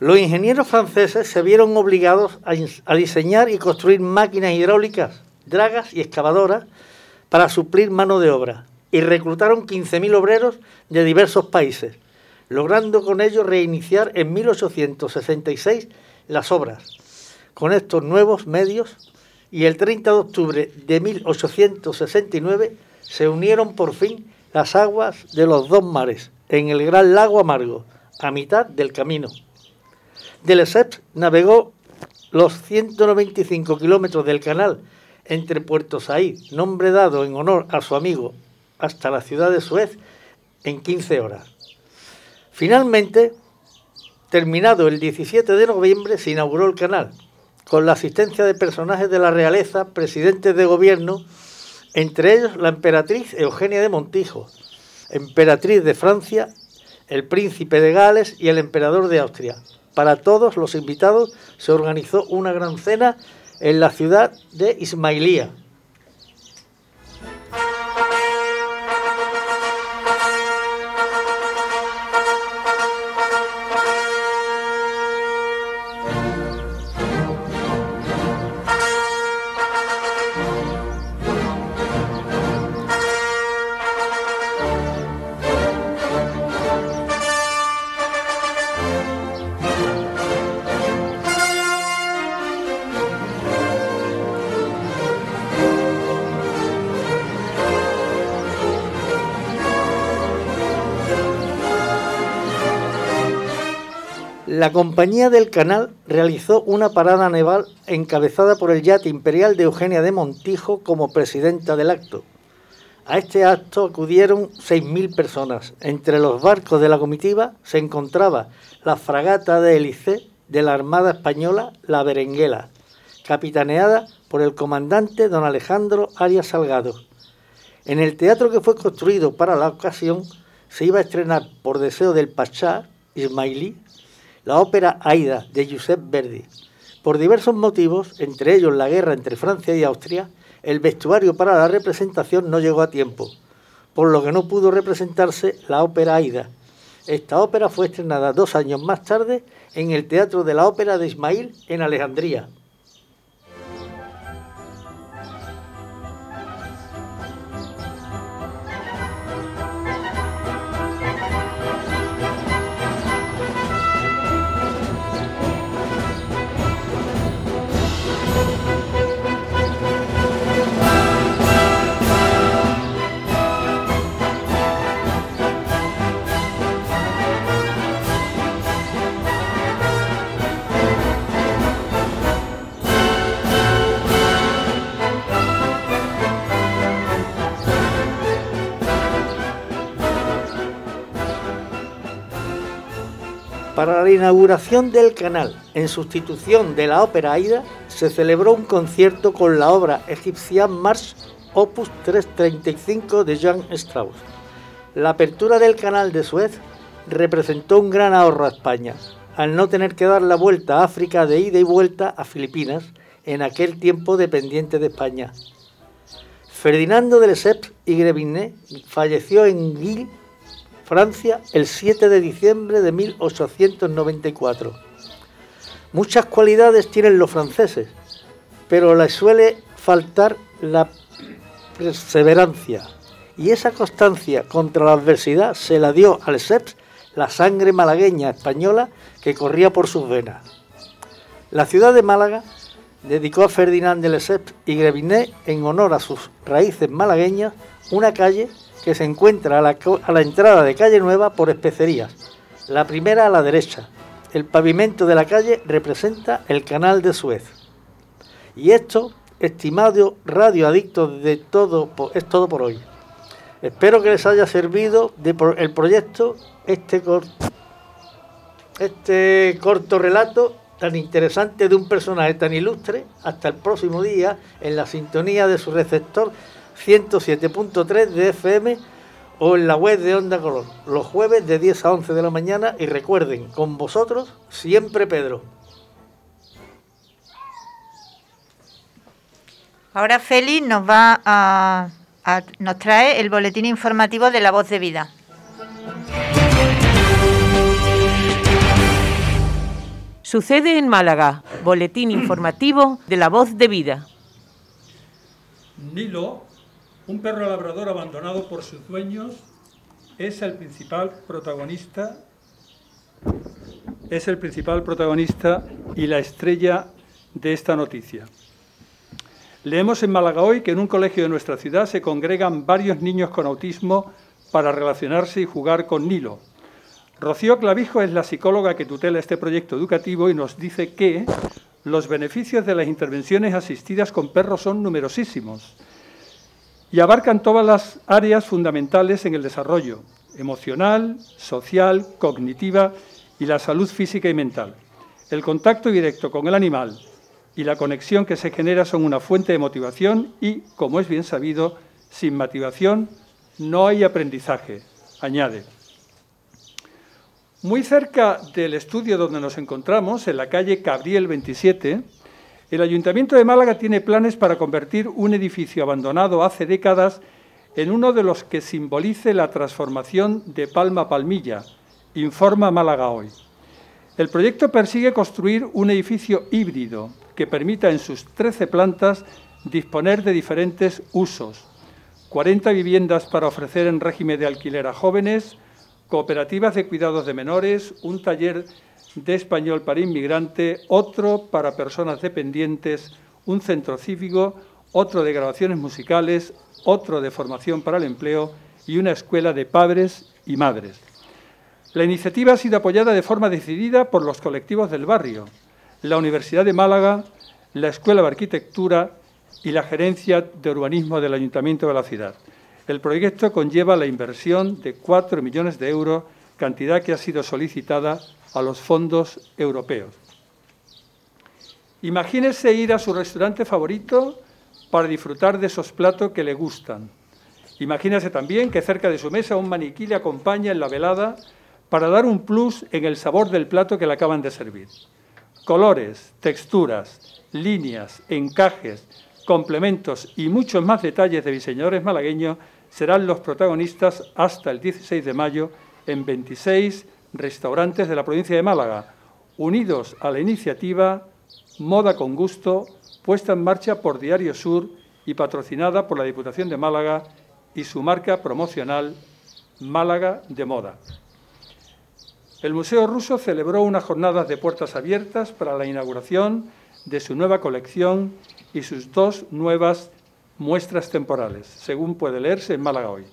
Los ingenieros franceses se vieron obligados a, diseñar y construir máquinas hidráulicas, dragas y excavadoras para suplir mano de obra y reclutaron 15.000 obreros de diversos países, logrando con ello reiniciar en 1866 las obras. Con estos nuevos medios y el 30 de octubre de 1869 se unieron por fin las aguas de los dos mares en el Gran Lago Amargo, a mitad del camino. De Lesseps navegó los 195 kilómetros del canal entre Puerto Said, nombre dado en honor a su amigo, hasta la ciudad de Suez en 15 horas. Finalmente, terminado el 17 de noviembre, se inauguró el canal, con la asistencia de personajes de la realeza, presidentes de gobierno, entre ellos la emperatriz Eugenia de Montijo, emperatriz de Francia, el príncipe de Gales y el emperador de Austria. Para todos los invitados se organizó una gran cena en la ciudad de Ismailía. La Compañía del Canal realizó una parada naval encabezada por el yate imperial de Eugenia de Montijo como presidenta del acto. A este acto acudieron 6.000 personas. Entre los barcos de la comitiva se encontraba la fragata de Hélice de la Armada Española, la Berenguela, capitaneada por el comandante don Alejandro Arias Salgado. En el teatro que fue construido para la ocasión se iba a estrenar por deseo del Pachá, Ismailí, la ópera Aida de Giuseppe Verdi. Por diversos motivos, entre ellos la guerra entre Francia y Austria, el vestuario para la representación no llegó a tiempo, por lo que no pudo representarse la ópera Aida. Esta ópera fue estrenada dos años más tarde en el Teatro de la Ópera de Ismail en Alejandría. Para la inauguración del canal, en sustitución de la ópera Aida, se celebró un concierto con la obra Egyptian March Opus 335 de Jean Strauss. La apertura del canal de Suez representó un gran ahorro a España, al no tener que dar la vuelta a África de ida y vuelta a Filipinas, en aquel tiempo dependiente de España. Ferdinando de Lesseps y Grevinet falleció en Guil Francia, el 7 de diciembre de 1894. Muchas cualidades tienen los franceses, pero les suele faltar la perseverancia. Y esa constancia contra la adversidad se la dio al SEPS la sangre malagueña española que corría por sus venas. La ciudad de Málaga dedicó a Ferdinand de Lesseps y Grevinet, en honor a sus raíces malagueñas, una calle que se encuentra a la, entrada de Calle Nueva por especerías. La primera a la derecha. El pavimento de la calle representa el canal de Suez. Y esto, estimado radioadictos de todo, es todo por hoy. Espero que les haya servido de el proyecto este, este corto relato tan interesante de un personaje tan ilustre. Hasta el próximo día en la sintonía de su receptor 107.3 de FM o en la web de Onda Color, los jueves de 10 a 11 de la mañana y recuerden, con vosotros siempre Pedro. Ahora Félix nos va a nos trae el boletín informativo de La Voz de Vida. Sucede en Málaga, boletín informativo de La Voz de Vida. Nilo, un perro labrador abandonado por sus dueños, es el principal protagonista es el principal protagonista y la estrella de esta noticia. Leemos en Málaga hoy que en un colegio de nuestra ciudad se congregan varios niños con autismo para relacionarse y jugar con Nilo. Rocío Clavijo es la psicóloga que tutela este proyecto educativo y nos dice que los beneficios de las intervenciones asistidas con perros son numerosísimos y abarcan todas las áreas fundamentales en el desarrollo emocional, social, cognitiva y la salud física y mental. El contacto directo con el animal, y la conexión que se genera son una fuente de motivación y, como es bien sabido, sin motivación no hay aprendizaje, añade. Muy cerca del estudio donde nos encontramos, en la calle Cabriel 27, el Ayuntamiento de Málaga tiene planes para convertir un edificio abandonado hace décadas en uno de los que simbolice la transformación de Palma Palmilla, informa Málaga hoy. El proyecto persigue construir un edificio híbrido que permita en sus 13 plantas disponer de diferentes usos. 40 viviendas para ofrecer en régimen de alquiler a jóvenes, cooperativas de cuidados de menores, un taller de español para inmigrante, otro para personas dependientes, un centro cívico, otro de grabaciones musicales, otro de formación para el empleo y una escuela de padres y madres. La iniciativa ha sido apoyada de forma decidida por los colectivos del barrio, la Universidad de Málaga, la Escuela de Arquitectura y la Gerencia de Urbanismo del Ayuntamiento de la ciudad. El proyecto conlleva la inversión de 4 millones de euros, cantidad que ha sido solicitada a los fondos europeos. Imagínese ir a su restaurante favorito para disfrutar de esos platos que le gustan. Imagínese también que cerca de su mesa un maniquí le acompaña en la velada para dar un plus en el sabor del plato que le acaban de servir. Colores, texturas, líneas, encajes, complementos y muchos más detalles de diseñadores malagueños serán los protagonistas hasta el 16 de mayo en 26 restaurantes de la provincia de Málaga, unidos a la iniciativa Moda con Gusto, puesta en marcha por Diario Sur y patrocinada por la Diputación de Málaga y su marca promocional Málaga de Moda. El Museo Ruso celebró unas jornadas de puertas abiertas para la inauguración de su nueva colección y sus dos nuevas muestras temporales, según puede leerse en Málaga hoy.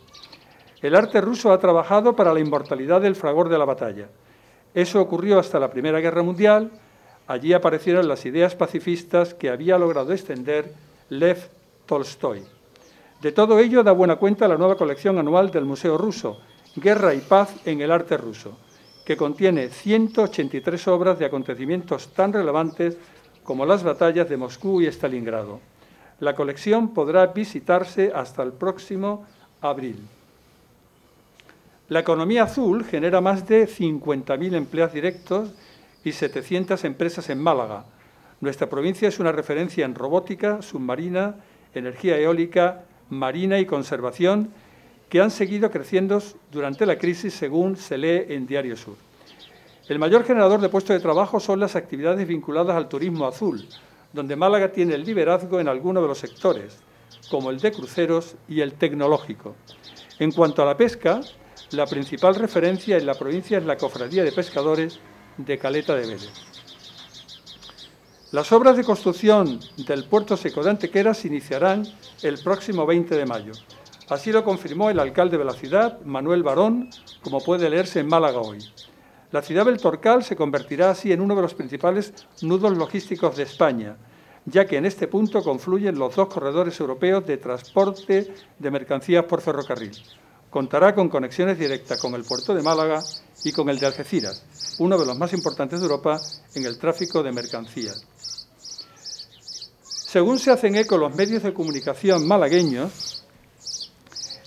El arte ruso ha trabajado para la inmortalidad del fragor de la batalla. Eso ocurrió hasta la Primera Guerra Mundial. Allí aparecieron las ideas pacifistas que había logrado extender Lev Tolstoy. De todo ello da buena cuenta la nueva colección anual del Museo Ruso, Guerra y Paz en el Arte Ruso que contiene 183 obras de acontecimientos tan relevantes como las batallas de Moscú y Stalingrado. La colección podrá visitarse hasta el próximo abril. La economía azul genera más de 50.000 empleos directos y 700 empresas en Málaga. Nuestra provincia es una referencia en robótica, submarina, energía eólica, marina y conservación que han seguido creciendo durante la crisis, según se lee en Diario Sur. El mayor generador de puestos de trabajo son las actividades vinculadas al turismo azul, donde Málaga tiene el liderazgo en algunos de los sectores, como el de cruceros y el tecnológico. En cuanto a la pesca, la principal referencia en la provincia es la Cofradía de Pescadores de Caleta de Vélez. Las obras de construcción del puerto seco de Antequera se iniciarán el próximo 20 de mayo. Así lo confirmó el alcalde de la ciudad, Manuel Barón, como puede leerse en Málaga hoy. La ciudad del Torcal se convertirá así en uno de los principales nudos logísticos de España, ya que en este punto confluyen los dos corredores europeos de transporte de mercancías por ferrocarril. Contará con conexiones directas con el puerto de Málaga y con el de Algeciras, uno de los más importantes de Europa en el tráfico de mercancías. Según se hacen eco los medios de comunicación malagueños,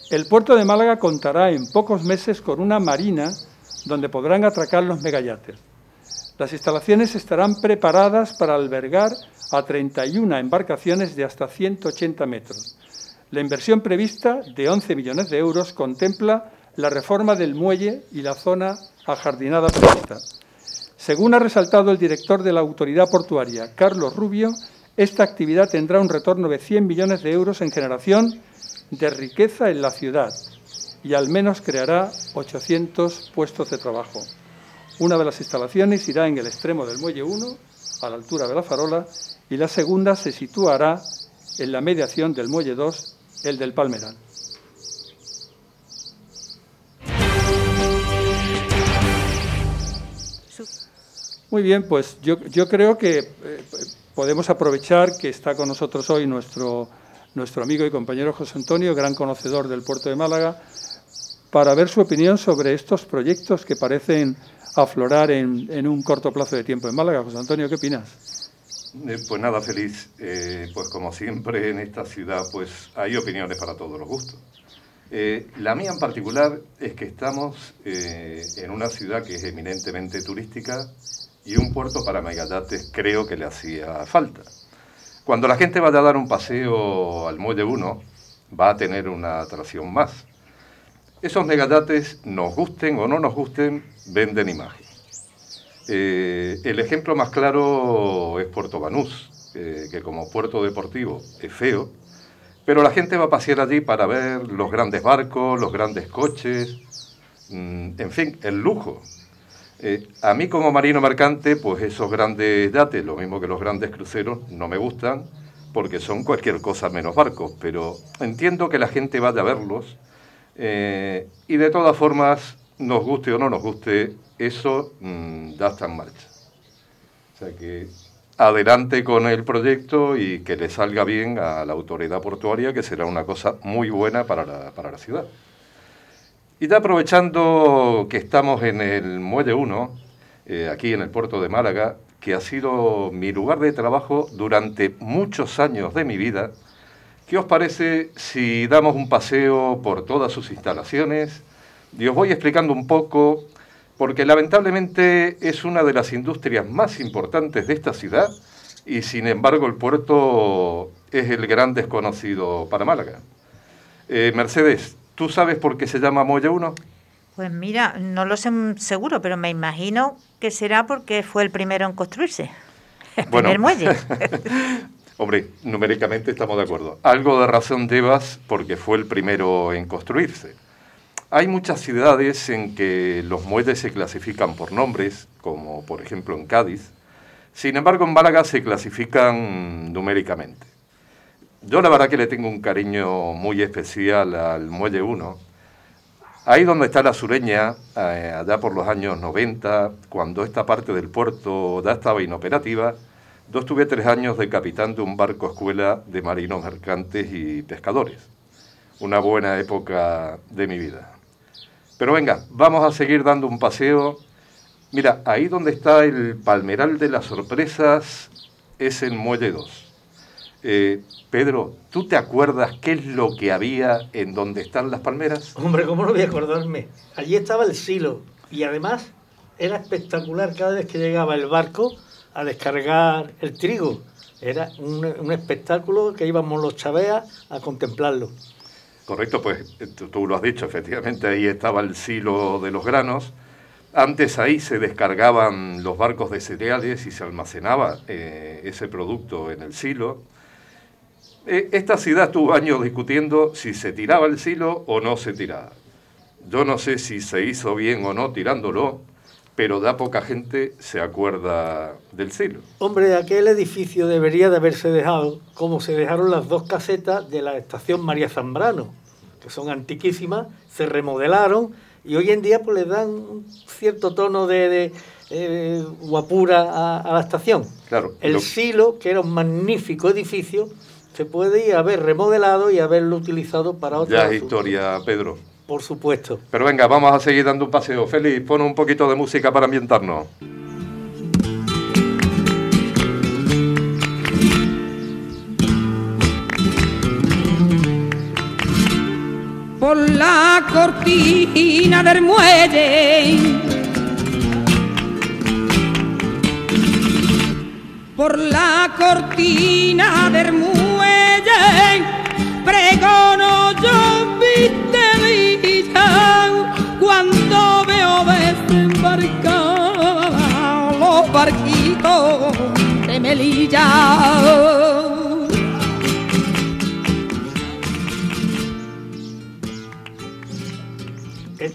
el puerto de Málaga contará en pocos meses con una marina donde podrán atracar los megayates. Las instalaciones estarán preparadas para albergar a 31 embarcaciones de hasta 180 metros. La inversión prevista, de 11 millones de euros, contempla la reforma del muelle y la zona ajardinada prevista. Según ha resaltado el director de la autoridad portuaria, Carlos Rubio, esta actividad tendrá un retorno de 100 millones de euros en generación de riqueza en la ciudad y al menos creará 800 puestos de trabajo. Una de las instalaciones irá en el extremo del muelle 1, a la altura de la farola, y la segunda se situará en la mediación del muelle 2, el del Palmeral. Muy bien, pues yo, creo que eh, podemos aprovechar que está con nosotros hoy nuestro, nuestro amigo y compañero José Antonio, gran conocedor del puerto de Málaga, para ver su opinión sobre estos proyectos que parecen aflorar en, un corto plazo de tiempo en Málaga. José Antonio, ¿qué opinas? Eh, pues nada, feliz. Eh, pues como siempre en esta ciudad, pues hay opiniones para todos los gustos. Eh, la mía en particular es que estamos en una ciudad que es eminentemente turística y un puerto para megayates creo que le hacía falta. Cuando la gente vaya a dar un paseo al Muelle 1, va a tener una atracción más. Esos megayates, nos gusten o no nos gusten, venden imagen. Eh, el ejemplo más claro es Puerto Banús, eh, que como puerto deportivo es feo, pero la gente va a pasear allí para ver los grandes barcos, los grandes coches, mm, en fin, el lujo. Eh, a mí como marino mercante, pues esos grandes yates, lo mismo que los grandes cruceros, no me gustan porque son cualquier cosa menos barcos, pero entiendo que la gente vaya a verlos eh, y de todas formas, nos guste o no nos guste, eso mm, ya está en marcha. O sea que adelante con el proyecto y que le salga bien a la autoridad portuaria, que será una cosa muy buena para la, para la ciudad. Y ya aprovechando que estamos en el Muelle 1, eh, aquí en el puerto de Málaga, que ha sido mi lugar de trabajo durante muchos años de mi vida, ¿Qué os parece si damos un paseo por todas sus instalaciones? Y os voy explicando un poco, porque lamentablemente es una de las industrias más importantes de esta ciudad y sin embargo el puerto es el gran desconocido para Málaga. Eh, Mercedes, ¿tú sabes por qué se llama Moya 1? Pues mira, no lo sé seguro, pero me imagino que será porque fue el primero en construirse. El primer muelle. Hombre, numéricamente estamos de acuerdo. Algo de razón llevas porque fue el primero en construirse. Hay muchas ciudades en que los muelles se clasifican por nombres, como por ejemplo en Cádiz. Sin embargo, en Málaga se clasifican numéricamente. Yo la verdad que le tengo un cariño muy especial al Muelle 1. Ahí donde está la sureña, eh, allá por los años 90, cuando esta parte del puerto ya estaba inoperativa, yo estuve tres años de capitán de un barco escuela de marinos mercantes y pescadores. Una buena época de mi vida. Pero venga, vamos a seguir dando un paseo. Mira, ahí donde está el palmeral de las sorpresas es el Muelle 2. Eh, Pedro, ¿tú te acuerdas qué es lo que había en donde están las palmeras? Hombre, ¿cómo no voy a acordarme? Allí estaba el silo y además era espectacular cada vez que llegaba el barco a descargar el trigo. Era un, espectáculo que íbamos los chaveas a contemplarlo. Correcto, pues eh, tú lo has dicho, efectivamente ahí estaba el silo de los granos. Antes ahí se descargaban los barcos de cereales y se almacenaba eh, ese producto en el silo. Eh, esta ciudad tuvo años discutiendo si se tiraba el silo o no se tiraba. Yo no sé si se hizo bien o no tirándolo, pero da poca gente se acuerda del silo. Hombre, aquel edificio debería de haberse dejado como se dejaron las dos casetas de la estación María Zambrano, que son antiquísimas, se remodelaron y hoy en día pues le dan un cierto tono de, eh, guapura a, la estación. Claro. El silo, que era un magnífico edificio, se puede haber remodelado y haberlo utilizado para otra. Ya es historia, Pedro. Por supuesto. Pero venga, vamos a seguir dando un paseo. Félix, pon un poquito de música para ambientarnos. Por la cortina del muelle. Por la cortina del muelle, pregono yo viste cuando veo desembarcar los barquitos de Melilla.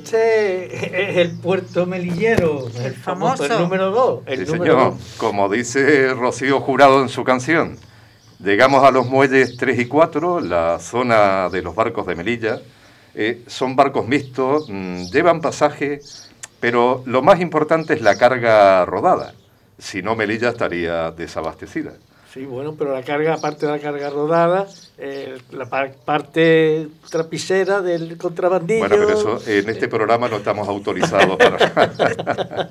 Este es el puerto melillero, el, famoso, el número 2. Sí, señor. Como dice Rocío Jurado en su canción, llegamos a los muelles 3 y 4, la zona de los barcos de Melilla, eh, son barcos mixtos, mm, llevan pasaje, pero lo más importante es la carga rodada. Si no, Melilla estaría desabastecida. Sí, bueno, pero la carga, aparte de la carga rodada, eh, la parte trapicera del contrabandillo... Bueno, pero eso en este programa no estamos autorizados para...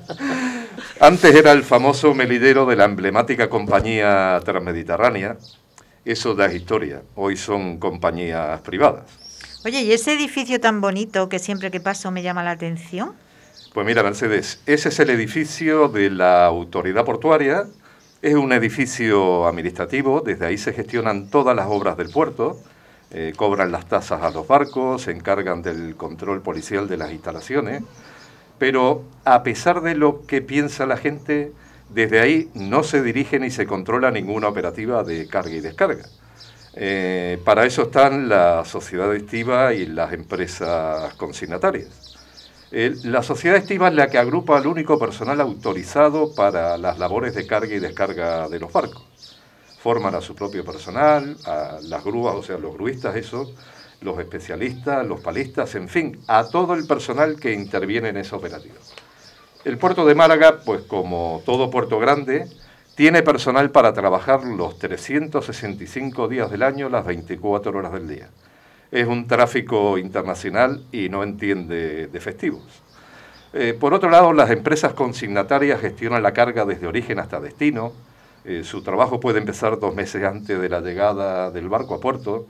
Antes era el famoso melidero de la emblemática compañía transmediterránea. Eso da historia. Hoy son compañías privadas. Oye, ¿y ese edificio tan bonito que siempre que paso me llama la atención? Pues mira, Mercedes, ese es el edificio de la autoridad portuaria. Es un edificio administrativo, desde ahí se gestionan todas las obras del puerto, eh, cobran las tasas a los barcos, se encargan del control policial de las instalaciones, pero a pesar de lo que piensa la gente, desde ahí no se dirige ni se controla ninguna operativa de carga y descarga. Eh, para eso están la sociedad estiva y las empresas consignatarias. La sociedad estiva es la que agrupa al único personal autorizado para las labores de carga y descarga de los barcos. Forman a su propio personal, a las grúas, o sea, los gruistas, eso, los especialistas, los palistas, en fin, a todo el personal que interviene en esa operativa. El puerto de Málaga, pues como todo puerto grande, tiene personal para trabajar los 365 días del año, las 24 horas del día. Es un tráfico internacional y no entiende de festivos. Eh, por otro lado, las empresas consignatarias gestionan la carga desde origen hasta destino. Eh, su trabajo puede empezar dos meses antes de la llegada del barco a puerto.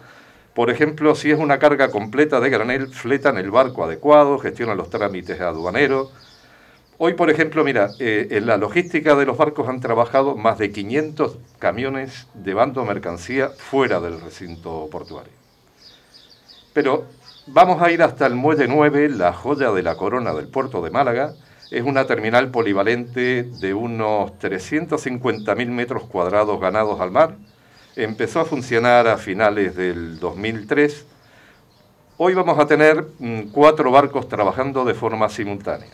Por ejemplo, si es una carga completa de granel, fletan el barco adecuado, gestionan los trámites aduaneros, Hoy, por ejemplo, mira, eh, en la logística de los barcos han trabajado más de 500 camiones llevando mercancía fuera del recinto portuario. Pero vamos a ir hasta el Muelle 9, la joya de la corona del puerto de Málaga. Es una terminal polivalente de unos 350.000 metros cuadrados ganados al mar. Empezó a funcionar a finales del 2003. Hoy vamos a tener mm, cuatro barcos trabajando de forma simultánea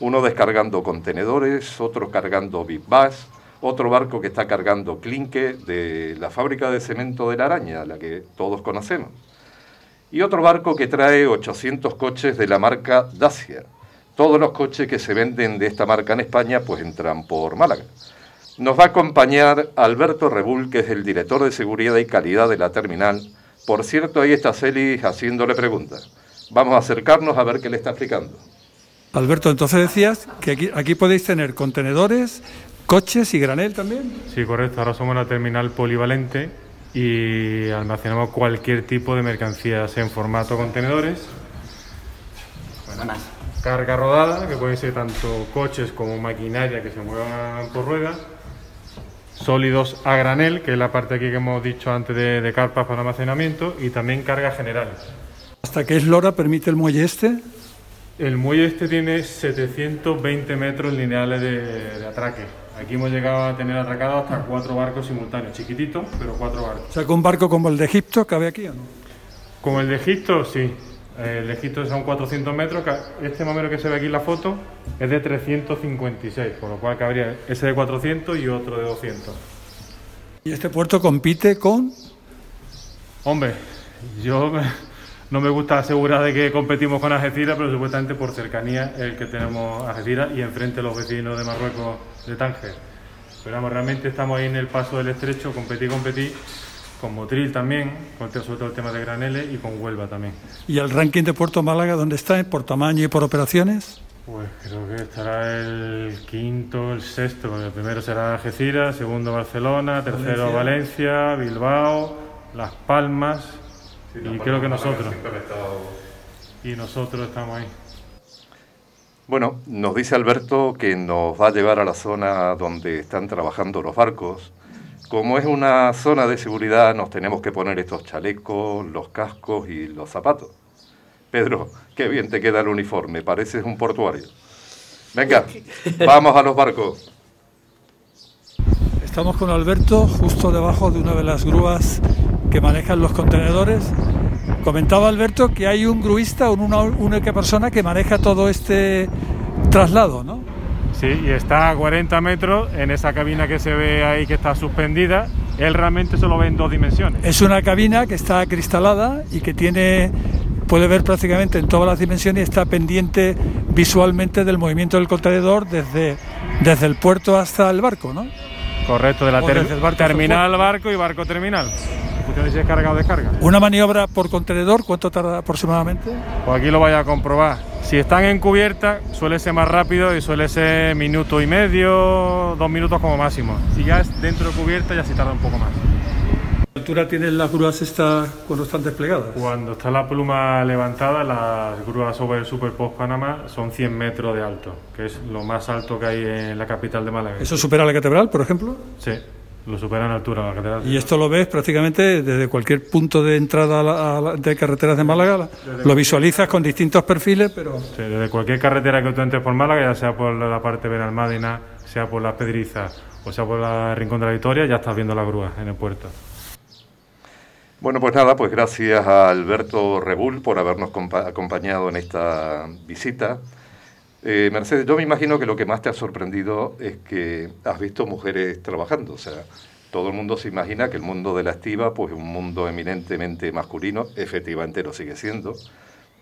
uno descargando contenedores, otro cargando Big Bass, otro barco que está cargando clinque de la fábrica de cemento de la araña, la que todos conocemos. Y otro barco que trae 800 coches de la marca Dacia. Todos los coches que se venden de esta marca en España pues entran por Málaga. Nos va a acompañar Alberto Rebull, que es el director de seguridad y calidad de la terminal. Por cierto, ahí está Celis haciéndole preguntas. Vamos a acercarnos a ver qué le está explicando. Alberto, entonces decías que aquí, podéis tener contenedores, coches y granel también. Sí, correcto. Ahora somos una terminal polivalente y almacenamos cualquier tipo de mercancías en formato contenedores. carga rodada, que pueden ser tanto coches como maquinaria que se muevan por ruedas. Sólidos a granel, que es la parte aquí que hemos dicho antes de, de carpas para almacenamiento, y también cargas generales ¿Hasta qué eslora permite el muelle este? El muelle este tiene 720 metros lineales de, de atraque. Aquí hemos llegado a tener atracado hasta cuatro barcos simultáneos, chiquititos, pero cuatro barcos. O sea, que un barco como el de Egipto cabe aquí o no? Como el de Egipto, sí. Eh, El de Egipto son 400 metros. Este más o menos que se ve aquí en la foto es de 356, por lo cual cabría ese de 400 y otro de 200. Y este puerto compite con... Hombre, yo no me gusta asegurar de que competimos con Algeciras, pero supuestamente por cercanía el que tenemos Algeciras y enfrente los vecinos de Marruecos de Tánger. Pero vamos, realmente estamos ahí en el paso del estrecho, competí, competí, con Motril también, con sobre todo el tema de Graneles y con Huelva también. ¿Y el ranking de Puerto Málaga dónde está? ¿Por tamaño y por operaciones? Pues creo que estará el quinto, el sexto, el primero será Algeciras, segundo Barcelona, tercero Valencia, Bilbao, Las Palmas y creo que nosotros. Y nosotros estamos ahí. Bueno, nos dice Alberto que nos va a llevar a la zona donde están trabajando los barcos. Como es una zona de seguridad, nos tenemos que poner estos chalecos, los cascos y los zapatos. Pedro, qué bien te queda el uniforme, pareces un portuario. Venga, vamos a los barcos. Estamos con Alberto justo debajo de una de las grúas que manejan los contenedores. Comentaba Alberto que hay un gruista, una única persona que maneja todo este traslado, ¿no? Sí, y está a 40 metros en esa cabina que se ve ahí que está suspendida. Él realmente solo ve en dos dimensiones. Es una cabina que está cristalada y que tiene puede ver prácticamente en todas las dimensiones y está pendiente visualmente del movimiento del contenedor desde, desde el puerto hasta el barco, ¿no? Correcto, de la ter- barco terminal barco y barco terminal. Carga o descarga. Una maniobra por contenedor, ¿cuánto tarda aproximadamente? Pues aquí lo vaya a comprobar. Si están en cubierta, suele ser más rápido y suele ser minuto y medio, dos minutos como máximo. Si ya es dentro de cubierta, ya sí tarda un poco más. ¿Qué altura tienen las grúas estas cuando están desplegadas? Cuando está la pluma levantada, las grúas sobre el Super Post Panamá son 100 metros de alto, que es lo más alto que hay en la capital de Málaga. ¿Eso supera la catedral, por ejemplo? Sí, lo supera en altura la catedral. Y esto lo ves prácticamente desde cualquier punto de entrada a la- a la- de carreteras de Málaga. la- Lo visualizas con distintos perfiles, pero Sí, desde cualquier carretera que tú entres por Málaga, ya sea por la parte de Benalmádena, sea por las Pedrizas o sea por la Rincón de la Victoria, ya estás viendo las grúas en el puerto. Bueno, pues nada, pues gracias a Alberto Rebull por habernos compa- acompañado en esta visita. Eh, Mercedes, yo me imagino que lo que más te ha sorprendido es que has visto mujeres trabajando. O sea, todo el mundo se imagina que el mundo de la estiva pues es un mundo eminentemente masculino, efectivamente lo sigue siendo,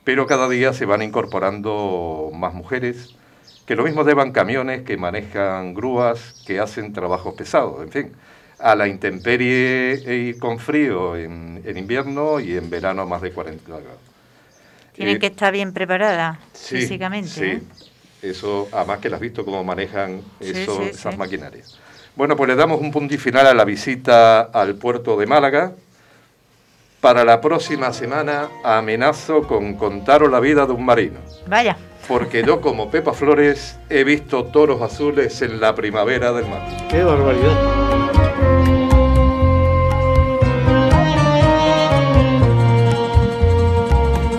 pero cada día se van incorporando más mujeres, que lo mismo llevan camiones, que manejan grúas, que hacen trabajos pesados, en fin, a la intemperie y con frío en, en invierno y en verano más de 40 grados. Tienen Eh, que estar bien preparadas Sí, físicamente. Sí, ¿eh? Eso, además que las has visto cómo manejan Sí, eso- sí, esas sí. maquinarias. Bueno, pues le damos un punto y final a la visita al puerto de Málaga. Para la próxima semana amenazo con contaros la vida de un marino. Vaya, Porque yo, como Pepa Flores, he visto toros azules en la primavera del mar. ¡Qué barbaridad!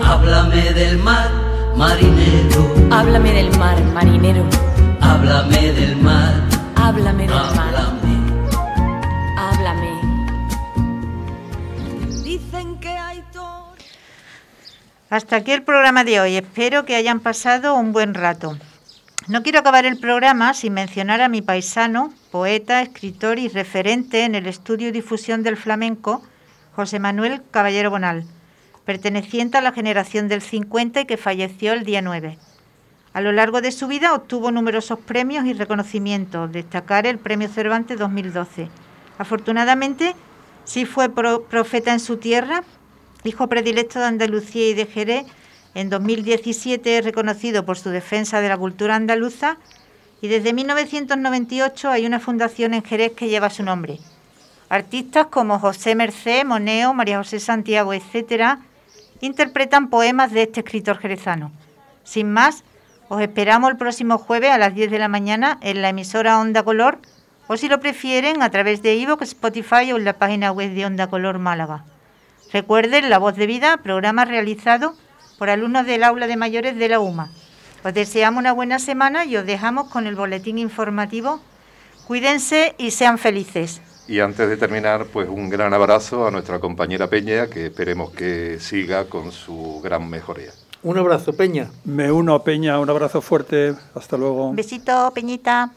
Háblame del mar, marinero. Háblame del mar, marinero. Háblame del mar. Háblame del mar. Háblame. Háblame. Dicen que hay hasta aquí el programa de hoy. Espero que hayan pasado un buen rato. No quiero acabar el programa sin mencionar a mi paisano, poeta, escritor y referente en el estudio y difusión del flamenco, José Manuel Caballero Bonal, perteneciente a la generación del 50 y que falleció el día 9. A lo largo de su vida obtuvo numerosos premios y reconocimientos, destacar el Premio Cervantes 2012. Afortunadamente, sí fue pro- profeta en su tierra, hijo predilecto de Andalucía y de Jerez. En 2017 es reconocido por su defensa de la cultura andaluza y desde 1998 hay una fundación en Jerez que lleva su nombre. Artistas como José Mercé, Moneo, María José Santiago, etcétera, interpretan poemas de este escritor jerezano. Sin más, os esperamos el próximo jueves a las 10 de la mañana en la emisora Onda Color o si lo prefieren a través de iVoox, Spotify o en la página web de Onda Color Málaga. Recuerden La Voz de Vida, programa realizado por alumnos del aula de mayores de la UMA. Os deseamos una buena semana y os dejamos con el boletín informativo. Cuídense y sean felices. Y antes de terminar, pues un gran abrazo a nuestra compañera Peña, que esperemos que siga con su gran mejoría. Un abrazo, Peña. Me uno a Peña, un abrazo fuerte. Hasta luego. Besito, Peñita.